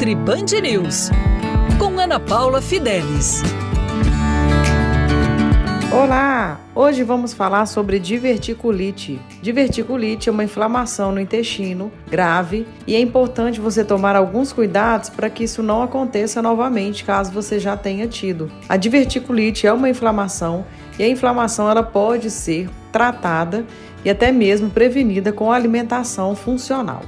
Nutri Band News, com Ana Paula Fidelis. Olá! Hoje vamos falar sobre diverticulite. Diverticulite é uma inflamação no intestino grave e é importante você tomar alguns cuidados para que isso não aconteça novamente caso você já tenha tido. A diverticulite é uma inflamação e a inflamação ela pode ser tratada e até mesmo prevenida com alimentação funcional.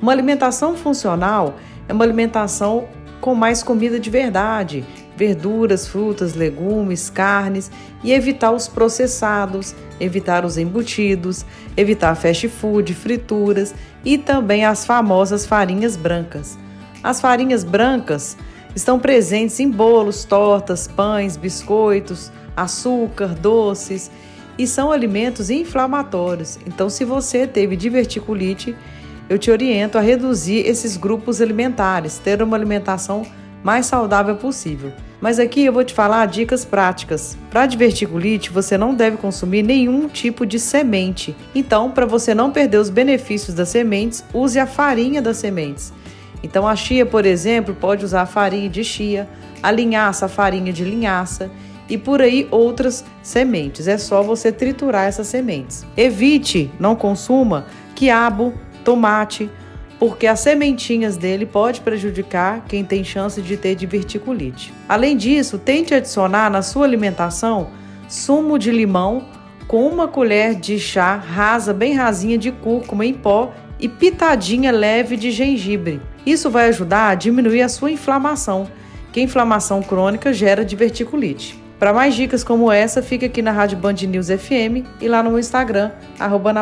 Uma alimentação funcional é uma alimentação com mais comida de verdade, verduras, frutas, legumes, carnes e evitar os processados, evitar os embutidos, evitar fast food, frituras e também as famosas farinhas brancas. As farinhas brancas estão presentes em bolos, tortas, pães, biscoitos, açúcar, doces e são alimentos inflamatórios. Então, se você teve diverticulite, eu te oriento a reduzir esses grupos alimentares, ter uma alimentação mais saudável possível. Mas aqui eu vou te falar dicas práticas. Para diverticulite, você não deve consumir nenhum tipo de semente. Então, para você não perder os benefícios das sementes, use a farinha das sementes. Então, a chia, por exemplo, pode usar a farinha de chia, a linhaça, a farinha de linhaça e por aí outras sementes. É só você triturar essas sementes. Evite, não consuma quiabo, tomate, porque as sementinhas dele pode prejudicar quem tem chance de ter diverticulite. Além disso, tente adicionar na sua alimentação sumo de limão com uma colher de chá rasa, bem rasinha de cúrcuma em pó e pitadinha leve de gengibre. Isso vai ajudar a diminuir a sua inflamação, que inflamação crônica gera diverticulite. Para mais dicas como essa, fica aqui na Rádio Band News FM e lá no Instagram, arroba